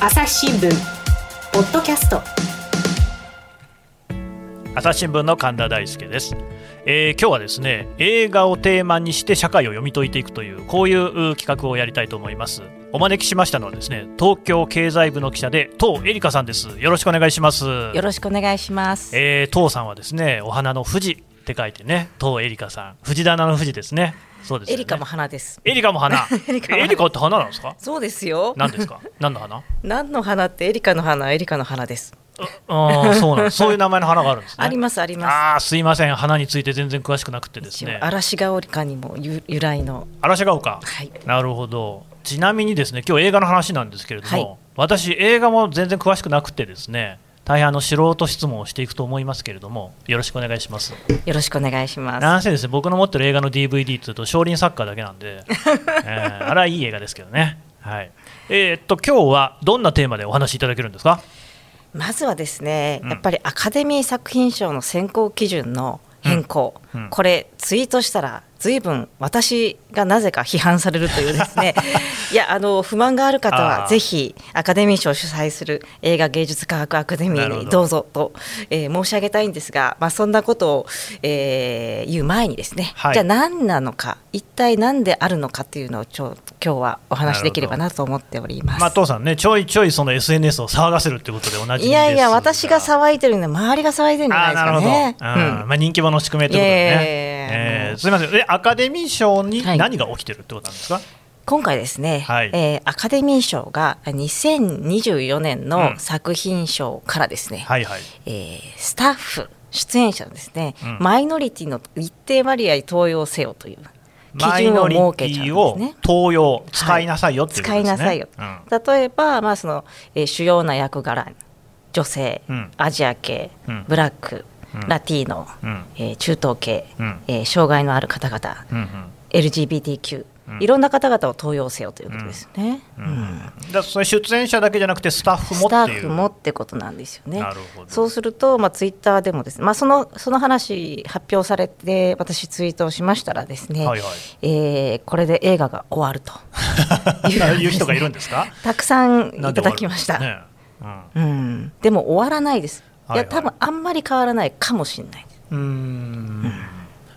朝日新聞ポッドキャスト。朝日新聞の神田大輔です、えー、今日はですね映画をテーマにして社会を読み解いていくというこういう企画をやりたいと思います。お招きしましたのはですね東京経済部の記者で東恵梨香さんです。よろしくお願いします。よろしくお願いします。えー、東さんはですねお花の富士って書いてね東恵梨香さん。藤棚の富士ですねそうです、ね、エリカも花です。エリカも花。エリカって花なんですか？そうですよ。何ですか？何の花？何の花ってエリカの花、エリカの花です。ああ、そうなん、そういう名前の花があるんですね。あります、あります。ああ、すいません、花について全然詳しくなくてですね。嵐が丘にも由来の。嵐が丘？はい。なるほど。ちなみにですね、今日映画の話なんですけれども、はい、私映画も全然詳しくなくてですね。大変あの素人質問をしていくと思いますけれども、よろしくお願いします。よろしくお願いします。なんせですね、僕の持ってる映画の DVD というと、少林サッカーだけなんで、えー、あれはいい映画ですけどね。はい。えー、っと今日はどんなテーマでお話しいただけるんですか？まずはですね、やっぱりアカデミー作品賞の選考基準の変更、うんうん、これツイートしたらずいぶん私がなぜか批判されるというですね。いやあの不満がある方はぜひアカデミー賞を主催する映画芸術科学アカデミーにど。うぞと、えー、申し上げたいんですが、まあ、そんなことを、えー、言う前にですね、はい、じゃあ何なのか一体何であるのかというのをちょ今日はお話しできればなと思っております。まあ、父さんねちょいちょいその SNS を騒がせるってことで同じいやいや私が騒いでるんで周りが騒いでるんじゃないですかね。うん、まあ、人気者の宿命ということでね。えー、すみません。えアカデミー賞に何が起きてるってことなんですか、はい今回ですね、はい、えー、アカデミー賞が2024年の作品賞からですね、うんはいはい、えー、スタッフ出演者のですね、うん、マイノリティの一定割合登用せよという基準を設けちゃうんですね。登用使いなさいよってい。使いなさいよ。うん、例えばまあその、えー、主要な役柄女性、アジア系、ブラック、ラティーノ、えー、中東系、えー、障害のある方々、うんうん、LGBTQ いろんな方々を登用せよということですね。うん。うん、だそれ出演者だけじゃなくてスタッフもスタッフもってことなんですよね。そうすると、まあ、ツイッターでもですね、まあ、そのその話発表されて私ツイートをしましたらですね、はいはい、えー、これで映画が終わると。いう人がいるんですか？たくさんいただきました。ねうん、うん、でも終わらないです。いや、多分あんまり変わらないかもしれない。うん、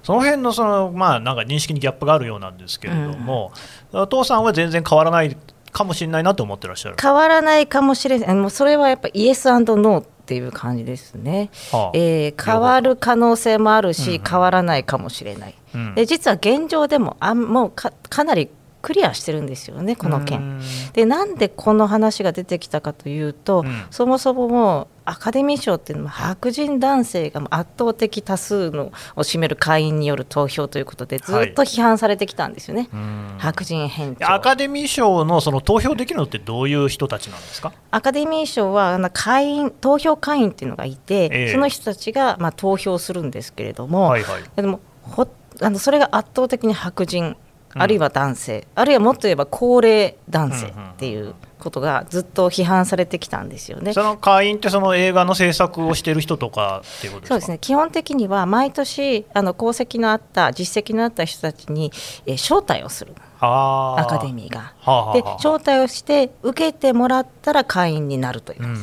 その辺のそのまあなんか認識にギャップがあるようなんですけれども、うん、お父さんは全然変わらないかもしれないなと思ってらっしゃる。変わらないかもしれない。もうそれはやっぱイエスノーっていう感じですね、はあ、えー、変わる可能性もあるし、うん、変わらないかもしれない、うん、で実は現状でもあもうかかなりクリアしてるんですよねこの件。でなんでこの話が出てきたかというと、うん、そもそももうアカデミー賞っていうのは白人男性が圧倒的多数のを占める会員による投票ということでずっと批判されてきたんですよね、はい、白人編アカデミー賞のその投票できるのってどういう人たちなんですか？アカデミー賞は会員投票会員っていうのがいて、えー、その人たちがまあ投票するんですけれども、はいはい、でもほあのそれが圧倒的に白人あるいは男性、あるいはもっと言えば高齢男性っていうことがずっと批判されてきたんですよね。その会員ってその映画の制作をしている人とかっていうことそうですね。基本的には毎年あの功績のあった実績のあった人たちに、えー、招待をする。アカデミーが。はあはあ、で招待をして受けてもらったら会員になるという、うん、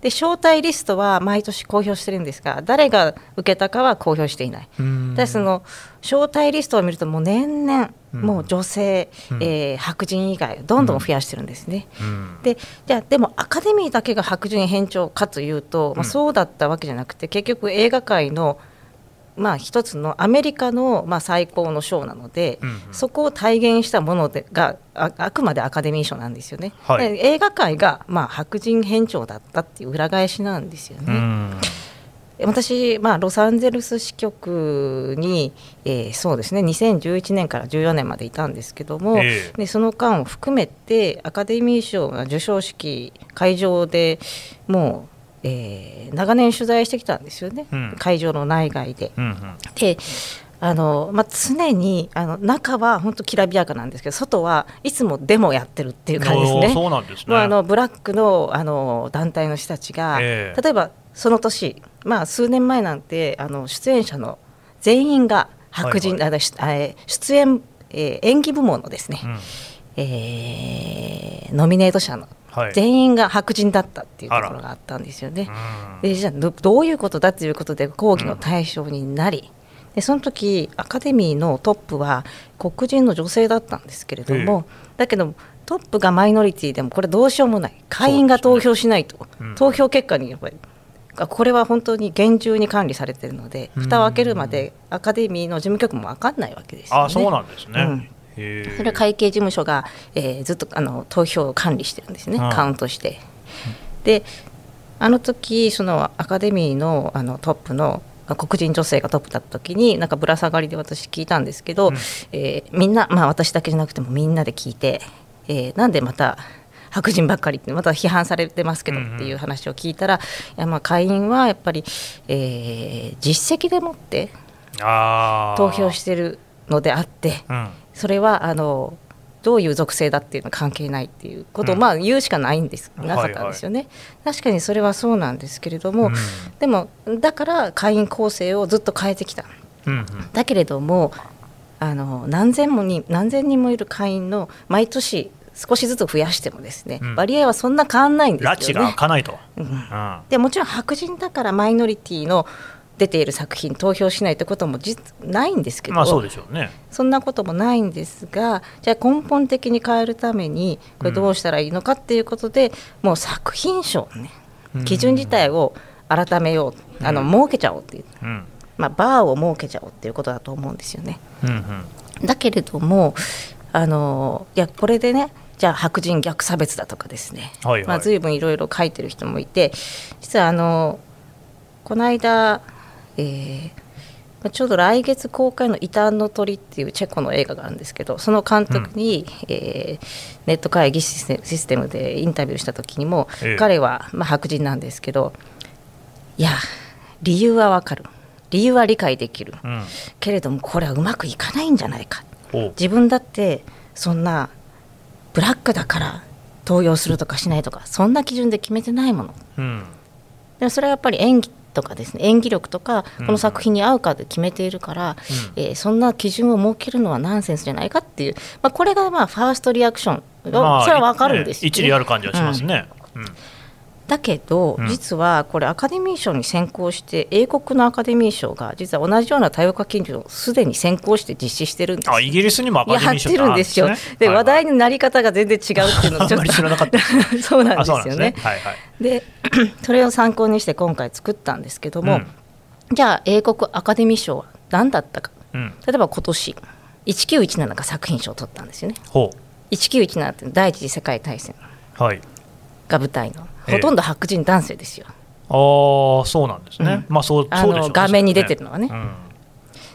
で招待リストは毎年公表してるんですが誰が受けたかは公表していない。でその招待リストを見るともう年々もう女性、うん、えー、白人以外どんどん増やしてるんですね。うん、でじゃでもアカデミーだけが白人偏重かというと、まあ、そうだったわけじゃなくて結局映画界のまあ、一つのアメリカのまあ最高の賞なので、うんうん、そこを体現したものでがああくまでアカデミー賞なんですよね。はい、映画界がまあ白人偏重だったっていう裏返しなんですよね。私、まあ、ロサンゼルス支局に、えー、そうですね2011年から14年までいたんですけども、えー、でその間を含めてアカデミー賞の授賞式会場でもうえー、長年取材してきたんですよね、うん、会場の内外で。うんうん、であのまあ、常にあの中は本当きらびやかなんですけど外はいつもデモやってるっていう感じですね。そうなんですね。あのブラックのあの団体の人たちが、えー、例えばその年、まあ、数年前なんてあの出演者の全員が白人、はいはい、あ出演、えー、演技部門のですね、うん。えー、ノミネート者の全員が白人だったっていうところがあったんですよね。でじゃあどういうことだということで抗議の対象になり、うん、でその時アカデミーのトップは黒人の女性だったんですけれども、だけどトップがマイノリティでもこれどうしようもない。会員が投票しないと、ねうん、投票結果にやっぱりこれは本当に厳重に管理されているので蓋を開けるまでアカデミーの事務局も分かんないわけですよね。あそうなんですね、うん。それは会計事務所が、えー、ずっとあの投票を管理してるんですね、カウントして。であの時そのアカデミーのあのトップの黒人女性がトップだった時になんかぶら下がりで私聞いたんですけど、うん、えー、みんな、まあ、私だけじゃなくてもみんなで聞いて、えー、なんでまた白人ばっかりってまた批判されてますけどっていう話を聞いたら、うんうん、いやまあ会員はやっぱり、えー、実績でもって投票してるのであって、うん、それはあのどういう属性だっていうのは関係ないっていうことを、まあ言うしかないんです。なかったんですよね、はいはい、確かにそれはそうなんですけれども、うん、でもだから会員構成をずっと変えてきた、うんうん、だけれどもあの何千もに何千人もいる会員の毎年少しずつ増やしてもですね、うん、割合はそんな変わんないんですよね。拉致が開かないと、うん、でもちろん白人だからマイノリティの出ている作品投票しないってことも実ないんですけど、まあ、そうでしょうね。そんなこともないんですがじゃあ根本的に変えるためにこれどうしたらいいのかっていうことで、うん、もう作品賞ね基準自体を改めよう、うん、あの設けちゃおうっていう、うん、まあ、バーを設けちゃおうっていうことだと思うんですよね。うんうん、だけれどもあのいやこれでねじゃあ白人逆差別だとかですね、はいはい、まあ、随分いろいろ書いてる人もいて実はあのこの間えー、ちょうど来月公開の「異端の鳥」っていうチェコの映画があるんですけどその監督に、うん、えー、ネット会議システムでインタビューした時にも、ええ、彼は、まあ、白人なんですけどいや理由はわかる。理由は理解できる、うん、けれどもこれはうまくいかないんじゃないか。自分だってそんなブラックだから投与するとかしないとかそんな基準で決めてないもの、うん、でもそれはやっぱり演技とかですね演技力とかこの作品に合うかで決めているから、うん、えー、そんな基準を設けるのはナンセンスじゃないかっていう、まあ、これがまあファーストリアクション、まあ、それは分かるんですよ、ね、一理ある感じはしますね。うんだけど、実はこれアカデミー賞に先行して英国のアカデミー賞が実は同じような多様化研究をすでに先行して実施してるんです。あイギリスにもアカデミー賞ってるんですよ。で、話題になり方が全然違うっていうのをちょっと。そうなんですよね。で それを参考にして今回作ったんですけども、うん、じゃあ英国アカデミー賞は何だったか、うん、例えば今年1917が作品賞を取ったんですよね。1917って第一次世界大戦が舞台のほとんど白人男性ですよ。ああそうなんですね。うん、まあそうあの、ね、画面に出てるのはね。うん、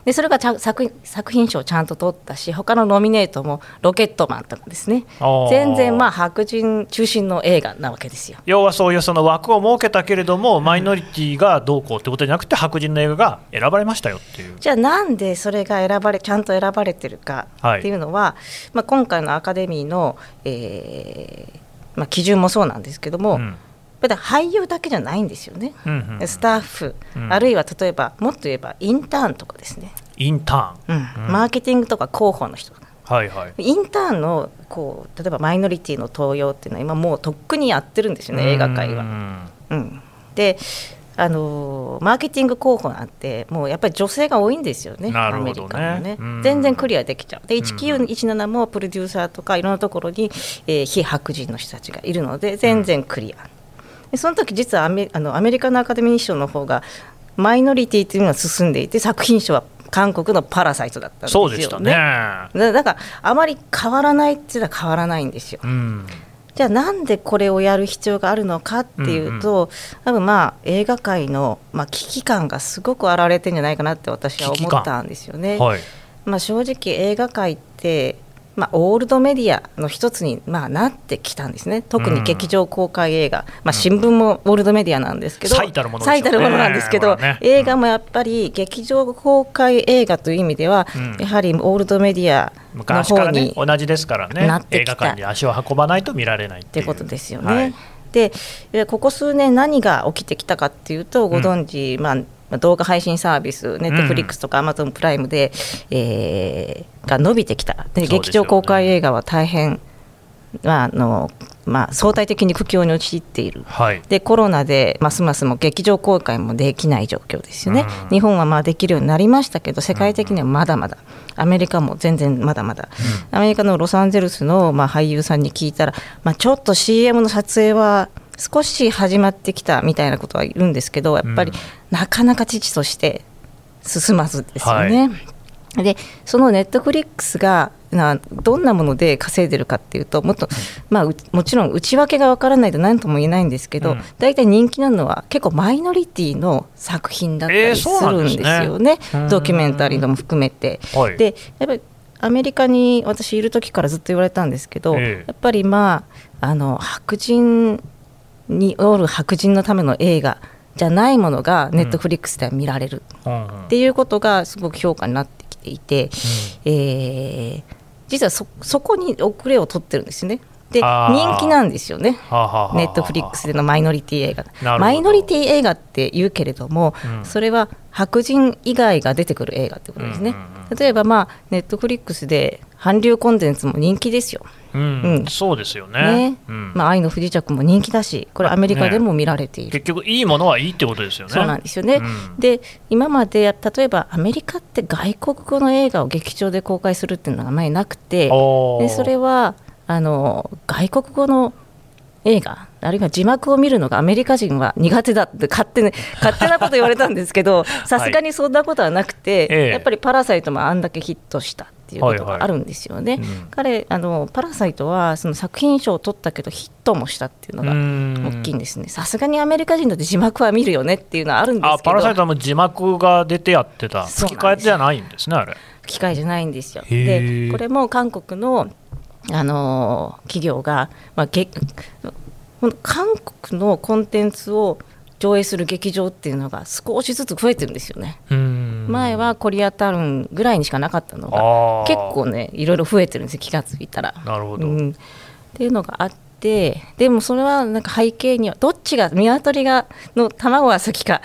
でそれが作作品賞をちゃんと取ったし他のノミネートも「ロケットマン」とかですね。全然まあ白人中心の映画なわけですよ。要はそういうその枠を設けたけれども、マイノリティがどうこうってことじゃなくて白人の映画が選ばれましたよっていう。じゃあなんでそれが選ばれちゃんと選ばれてるかっていうのは、はい、まあ、今回のアカデミーの、えーまあ、基準もそうなんですけども、うん俳優だけじゃないんですよね、うんうん、スタッフ、うん、あるいは例えばもっと言えばインターンとかですね。インターン、うん、マーケティングとか広報の人はいはい、インターンのこう例えばマイノリティの登用っていうのは今もうとっくにやってるんですよね映画界は。うん、であのマーケティング候補なんてもうやっぱり女性が多いんですよね、ね。アメリカのね、全然クリアできちゃう。で1917もプロデューサーとかいろんなところに、えー、非白人の人たちがいるので全然クリア、でその時実はアメあのアメリカのアカデミー賞の方がマイノリティというのが進んでいて作品賞は韓国のパラサイトだったんですよね。そうでしたねだからあまり変わらないって言ったら変わらないんですよ。うんじゃあなんでこれをやる必要があるのかっていうと、うんうん、多分まあ映画界のまあ危機感がすごく現れてるんじゃないかなって私は思ったんですよね。はい、まあ正直映画界ってまあ、オールドメディアの一つに、まあ、なってきたんですね。特に劇場公開映画、うん、まあ、新聞もオールドメディアなんですけど、最たるもの、ね、なんですけど、ね、映画もやっぱり劇場公開映画という意味では、うん、やはりオールドメディアの方に、ね、同じですからね映画館に足を運ばないと見られないっていう。ことですよね。はいでここ数年何が起きてきたかっていうとご存知、うん、まあ動画配信サービス、ネットフリックスとかアマゾンプライムで、えー、が伸びてきた。で、劇場公開映画は大変まああのまあ、相対的に苦境に陥っている、はい、でコロナでますますも劇場公開もできない状況ですよね、うん、日本はまあできるようになりましたけど、世界的にはまだまだ、アメリカも全然まだまだ、うん、アメリカのロサンゼルスのまあ俳優さんに聞いたら、まあ、ちょっと CM の撮影は少し始まってきたみたいなことは言うんですけど、やっぱりなかなか父として進まずですよね。はい。でそのネットフリックスがなどんなもので稼いでるかっていうともっと、まあ、もちろん内訳がわからないと何とも言えないんですけど、うん、大体人気なのは結構マイノリティの作品だったりするんですよね、えーね、ドキュメンタリーのも含めて。でやっぱりアメリカに私いる時からずっと言われたんですけど、えー、やっぱりまああの白人による白人のための映画じゃないものがネットフリックスでは見られる。っていうことがすごく評価になってていて、うん、えー、実はそそこに遅れを取ってるんですよね。で人気なんですよね、ネットフリックスでのマイノリティ映画。マイノリティ映画って言うけれども、うん、それは白人以外が出てくる映画ってことですね。例えば、まあ、ネットフリックスで韓流コンテンツも人気ですよ。うん、うん、そうですよね。ね。うん、まあ、愛の不時着も人気だし、これ、アメリカでも見られている、ね、結局、いいものはいいってことですよね。そうなんですよね。うん、で、今まで例えばアメリカって外国語の映画を劇場で公開するっていうのがあまりなくて、でそれはあの外国語の映画あるいは字幕を見るのがアメリカ人は苦手だって勝手,、ね、勝手なこと言われたんですけど さすがにそんなことはなくて、はい、やっぱり「パラサイト」もあんだけヒットしたっていうことがあるんですよね。はいはいうん、彼あのパラサイトはその作品賞を取ったけどヒットもしたっていうのが大きいんですね。さすがにアメリカ人だって字幕は見るよねっていうのはあるんですけど。パラサイトはも字幕が出てやってた。吹き替えじゃないんですねあれ。吹き替えじゃないんですよ。でこれも韓国のあの企業が、まあ、げ韓国のコンテンツを上映する劇場っていうのが少しずつ増えてるんですよね。前はコリアタウンぐらいにしかなかったのが結構ねいろいろ増えてるんですよ気が付いたら。なるほど、うん、っていうのがあってでもそれはなんか背景にはどっちが鶏がの卵が先か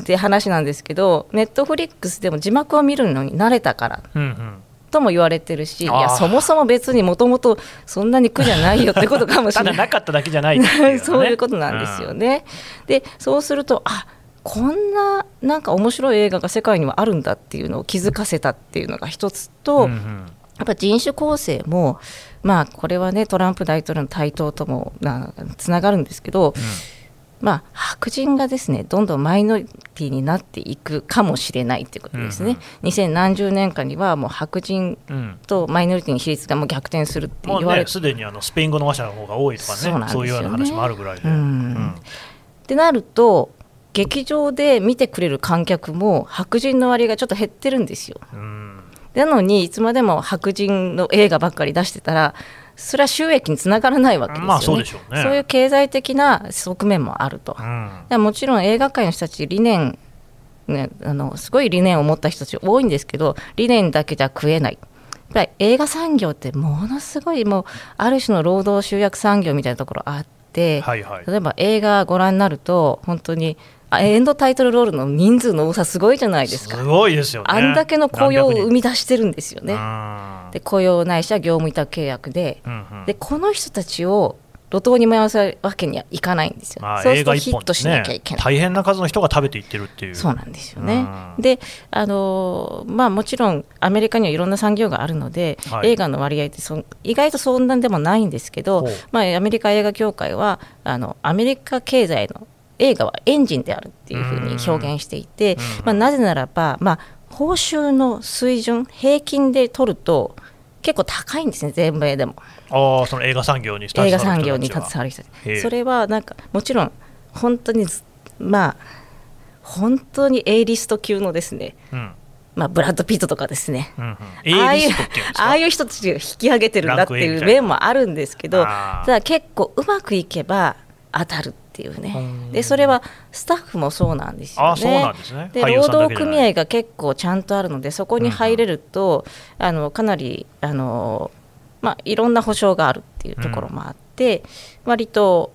って話なんですけど、ネットフリックスでも字幕を見るのに慣れたから。うんうんとも言われてるしいやそもそも別にもともとそんなに苦じゃないよってことかもしれない。なかっただけじゃない、ね、そういうことなんですよね。うん、でそうするとあこんななんか面白い映画が世界にはあるんだっていうのを気づかせたっていうのが一つと、うんうん、やっぱ人種構成もまあこれはねトランプ大統領の台頭ともつながるんですけど、うんまあ、白人がですねどんどんマイノリティになっていくかもしれないということですね、うん、2000何十年間にはもう白人とマイノリティの比率がもう逆転するって言われてすで、にあのスペイン語の話者の方が多いとかねそうね。そういうような話もあるぐらいで。うん。うん、ってなると劇場で見てくれる観客も白人の割がちょっと減ってるんですよ。なのにいつまでも白人の映画ばっかり出してたらそれは収益につながらないわけですよね,、まあ、そうでしょうね。そういう経済的な側面もあると、うん、もちろん映画界の人たち理念ね、あのすごい理念を持った人たち多いんですけど理念だけじゃ食えない。やっぱり映画産業ってものすごいもうある種の労働集約産業みたいなところあって、はいはい、例えば映画ご覧になると本当にエンドタイトルロールの人数の多さすごいじゃないですか。すごいですよね。あんだけの雇用を生み出してるんですよね。で雇用ないしは業務委託契約で。うんうん、でこの人たちを路頭に回すわけにはいかないんですよ、まあ、そうするとヒットしなきゃいけない、ね、大変な数の人が食べていってるっていう。そうなんですよね、であのまあもちろんアメリカにはいろんな産業があるので、はい、映画の割合ってそ意外とそんなんでもないんですけど、まあ、アメリカ映画協会はあのアメリカ経済の映画はエンジンであるっていうふうに表現していて、まあ、なぜならば、まあ、報酬の水準平均で取ると結構高いんですね全米でも。ああその映画産業に映画産業に携わる人それはなんかもちろん本当にまあ本当に A リスト級のですね、うん、まあ、ブラッド・ピットとかですね、うんうん、ああいうああいう人たちが引き上げてるんだっていう面もあるんですけどただ結構うまくいけば当たるっていうね。でそれはスタッフもそうなんですよね。で、ね、労働組合が結構ちゃんとあるのでそこに入れると、うん、あのかなりあの、まあ、いろんな保証があるっていうところもあって、うん、割と、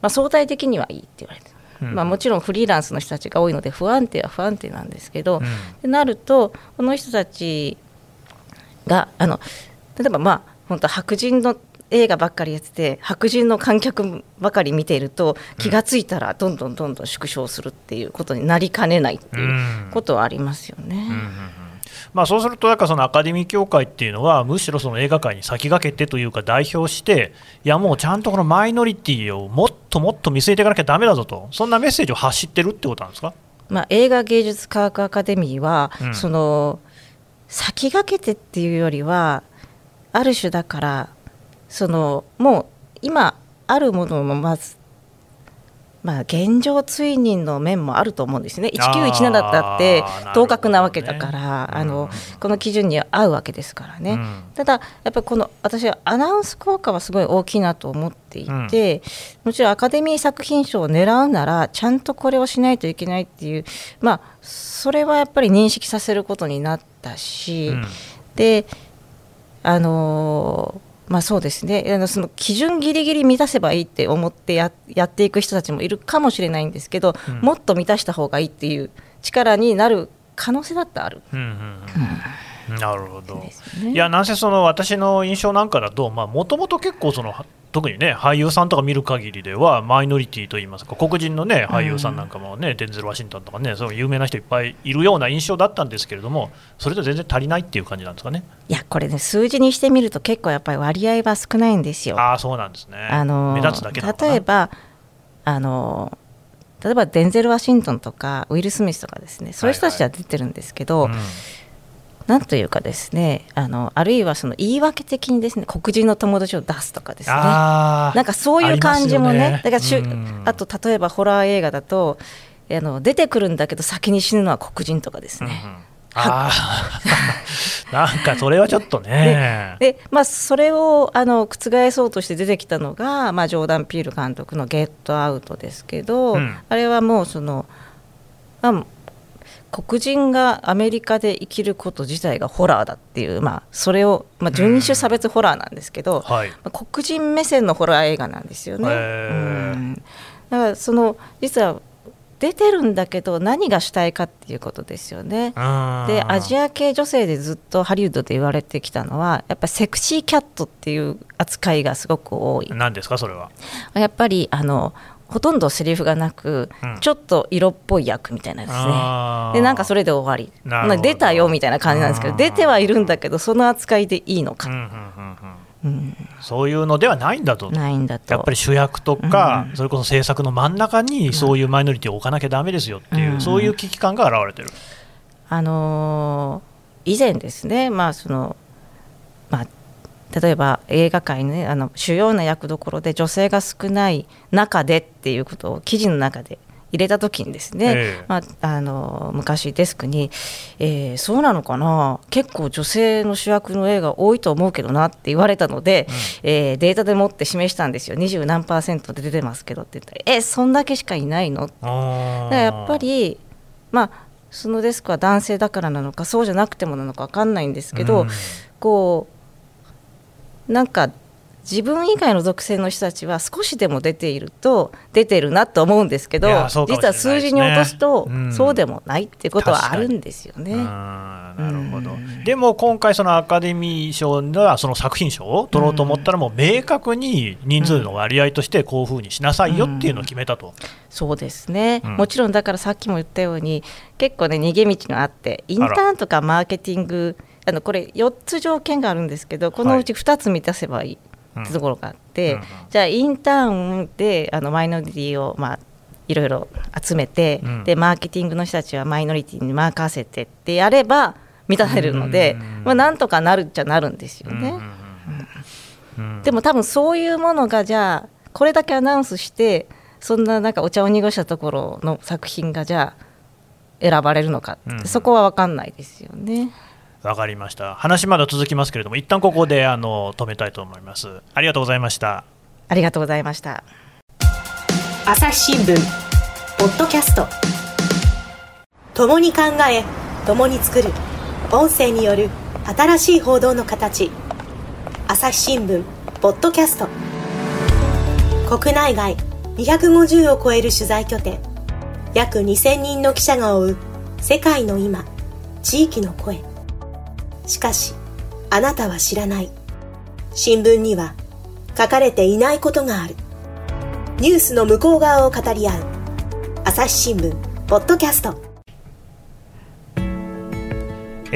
まあ、相対的にはいいって言われてうん、まあ、もちろんフリーランスの人たちが多いので不安定は不安定なんですけど、うん、なるとこの人たちがあの例えばまあ本当白人の映画ばっかりやってて白人の観客ばかり見ていると気が付いたらどんどんどんどん縮小するっていうことになりかねないっていうことはありますよね。まあ、そうすると、なんかそのアカデミー協会っていうのは、むしろその映画界に先駆けてというか、代表して、いや、もうちゃんとこのマイノリティをもっともっと見据えていかなきゃだめだぞと、そんなメッセージを発してるってことなんですか、まあ、映画芸術科学アカデミーは、うん、その先駆けてっていうよりは、ある種だから、そのもう今あるものをまずまあ、現状追認の面もあると思うんですね、1917だったって当確なわけだから、あ、ね、のこの基準に合うわけですからね、うん、ただ、やっぱりこの私はアナウンス効果はすごい大きいなと思っていて、うん、もちろんアカデミー作品賞を狙うなら、ちゃんとこれをしないといけないっていう、まあ、それはやっぱり認識させることになったし、うん、であのーまあそうですね。あのその基準ぎりぎり満たせばいいって思ってややっていく人たちもいるかもしれないんですけど、うん、もっと満たした方がいいっていう力になる可能性だってある。うんうんうん。なるほど、ね、いやなんせその私の印象なんかだともともと結構その特にね俳優さんとか見る限りではマイノリティといいますか黒人のね俳優さんなんかもね、うん、デンゼル・ワシントンとかねそう有名な人いっぱいいるような印象だったんですけれどもそれと全然足りないっていう感じなんですかね。いやこれね数字にしてみると結構やっぱり割合は少ないんですよ。あそうなんですね。あの目立つだけ例えばあの例えばデンゼル・ワシントンとかウィル・スミスとかですねそういう人たちは出てるんですけど、はいはいうんなんというかですねあのあるいはその言い訳的にですね黒人の友達を出すとかですね。なんかそういう感じもね、ね、だからしゅあと例えばホラー映画だとあの出てくるんだけど先に死ぬのは黒人とかですね。うんうん。あ なんかそれはちょっとね。でまあ、それをあの覆そうとして出てきたのが、まあ、ジョーダン・ピール監督の「ゲットアウト」ですけど、うん、あれはもうその、まあ、黒人がアメリカで生きること自体がホラーだっていう、まあ、それを、まあ、人種差別ホラーなんですけど、はい、まあ、黒人目線のホラー映画なんですよね。うんだからその実は出てるんだけど何がしたいかっていうことですよね。でアジア系女性でずっとハリウッドで言われてきたのはやっぱセクシーキャットっていう扱いがすごく多い。何ですかそれは？やっぱりあのほとんどセリフがなく、うん、ちょっと色っぽい役みたいなですね。でなんかそれで終わり。出たよみたいな感じなんですけど出てはいるんだけどその扱いでいいのか、うんうん、そういうのではないんだと。ないんだと。やっぱり主役とか、それこそ制作の真ん中にそういうマイノリティを置かなきゃだめですよっていう、そういう危機感が現れてる。あのー、以前ですね、まあそのまあ、例えば映画界ねあの主要な役どころで女性が少ない中でっていうことを記事の中で入れた時にですね、えまあ、あの昔デスクに、えー、そうなのかな結構女性の主役の映画多いと思うけどなって言われたので、うん、えー、データでもって示したんですよ。二十何パーセントで出てますけどって。言ったらえそんだけしかいないの？だからやっぱりまあそのデスクは男性だからなのかそうじゃなくてもなのか分かんないんですけど、うん、こうなんか自分以外の属性の人たちは少しでも出ていると出てるなと思うんですけど、ね、実は数字に落とすと、そうでもないっていうことはあるんですよね。なるほど、でも今回、そのアカデミー賞ではその作品賞を取ろうと思ったら、もう明確に人数の割合としてこういうふうにしなさいよっていうのを決めたと。そうですね、うん、もちろんだからさっきも言ったように結構ね逃げ道があってインターンとかマーケティングあのこれ4つ条件があるんですけどこのうち2つ満たせばいいってところがあって、はいうん、じゃあインターンであのマイノリティをまあいろいろ集めて、うん、でマーケティングの人たちはマイノリティに任せてってやれば満たせるので、まあ、なんとかなるっちゃなるんですよね。でも多分そういうものがじゃあこれだけアナウンスしてそんななんかお茶を濁したところの作品がじゃあ選ばれるのかって、そこは分かんないですよね。わかりました。話まだ続きますけれども一旦ここであの止めたいと思います。ありがとうございました。ありがとうございました。朝日新聞ポッドキャスト。共に考え共に作る。音声による新しい報道の形。朝日新聞ポッドキャスト。国内外250を超える取材拠点。約2000人の記者が追う世界の今地域の声しかし、あなたは知らない。新聞には書かれていないことがある。ニュースの向こう側を語り合う。朝日新聞ポッドキャスト。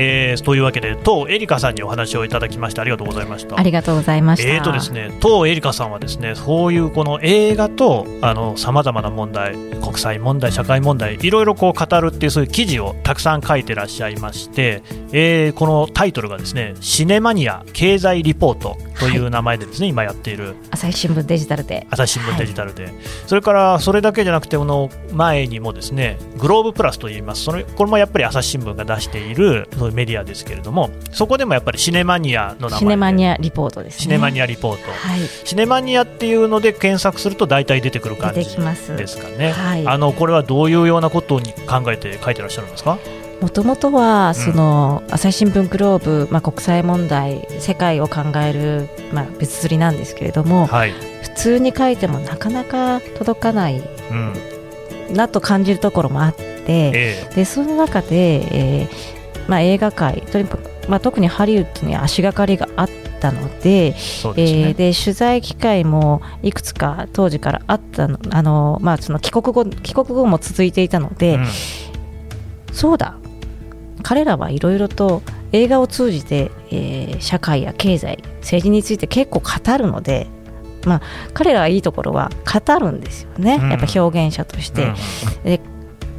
えー、というわけで当エリカさんにお話をいただきましてありがとうございました。ありがとうございました。えーとですね当エリカさんはですねそういうこの映画とあのさまざまな問題国際問題社会問題いろいろこう語るっていうそういう記事をたくさん書いてらっしゃいまして、えー、このタイトルがですねシネマニア経済リポートという名前でですね、はい、今やっている朝日新聞デジタルで。朝日新聞デジタルで、はい、それからそれだけじゃなくてこの前にもですねグローブプラスといいます。それこれもやっぱり朝日新聞が出しているそういうメディアですけれどもそこでもやっぱりシネマニアの名前シネマニアリポートです、ね、シネマニアリポート、はい、シネマニアっていうので検索すると大体出てくる感じですかね、はい、あのこれはどういうようなことに考えて書いてらっしゃるんですか？もともとはその、朝日新聞グローブ、まあ、国際問題世界を考える、まあ、別釣りなんですけれども、はい、普通に書いてもなかなか届かない、うん、なと感じるところもあって、えー、でその中で、えーまあ、映画界とにかく、まあ、特にハリウッドに足がかりがあったのでで、ね、えー、で取材機会もいくつか当時からあったのあの、まあ、その帰国後帰国後も続いていたので、うん、そうだ。彼らはいろいろと映画を通じて、えー、社会や経済政治について結構語るので、まあ、彼らはいいところは語るんですよね、うん、やっぱ表現者として。うん、で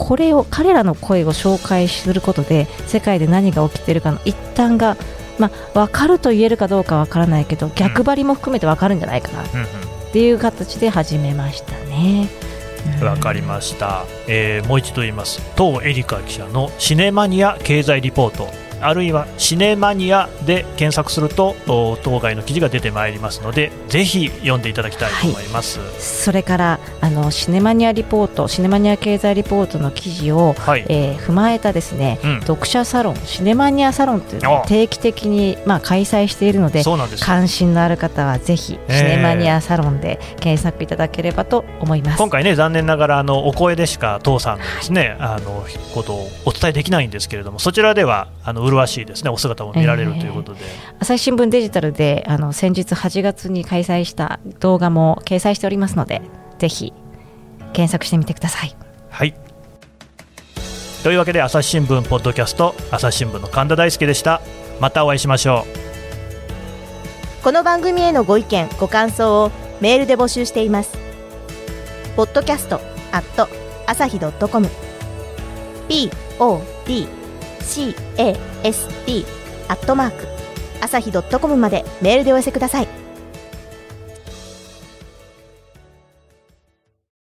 これを彼らの声を紹介することで世界で何が起きているかの一端が、まあ、分かると言えるかどうか分からないけど逆張りも含めて分かるんじゃないかな。っていう形で始めましたね。わかりました、えー、もう一度言います。当エリカ記者のシネマニア経済リポートあるいはシネマニアで検索すると当該の記事が出てまいりますのでぜひ読んでいただきたいと思います、はい、それからあのシネマニアリポートシネマニア経済リポートの記事を、はい、えー、踏まえたですね、うん、読者サロンシネマニアサロンというのを定期的にまあ開催しているので関心のある方はぜひシネマニアサロンで検索いただければと思います、今回ね残念ながらあのお声でしか父さんのですね、はい、あのことをお伝えできないんですけれどもそちらではあの麗しいですね。お姿も見られるということで、えー、朝日新聞デジタルであの先日8月に開催した動画も掲載しておりますのでぜひ検索してみてください。はい。というわけで朝日新聞ポッドキャスト朝日新聞の神田大輔でした。またお会いしましょう。この番組へのご意見ご感想をメールで募集しています。ポッドキャストアット朝日ドットコム podcast アットマーク。朝日ドットコムまでメールでお寄せください。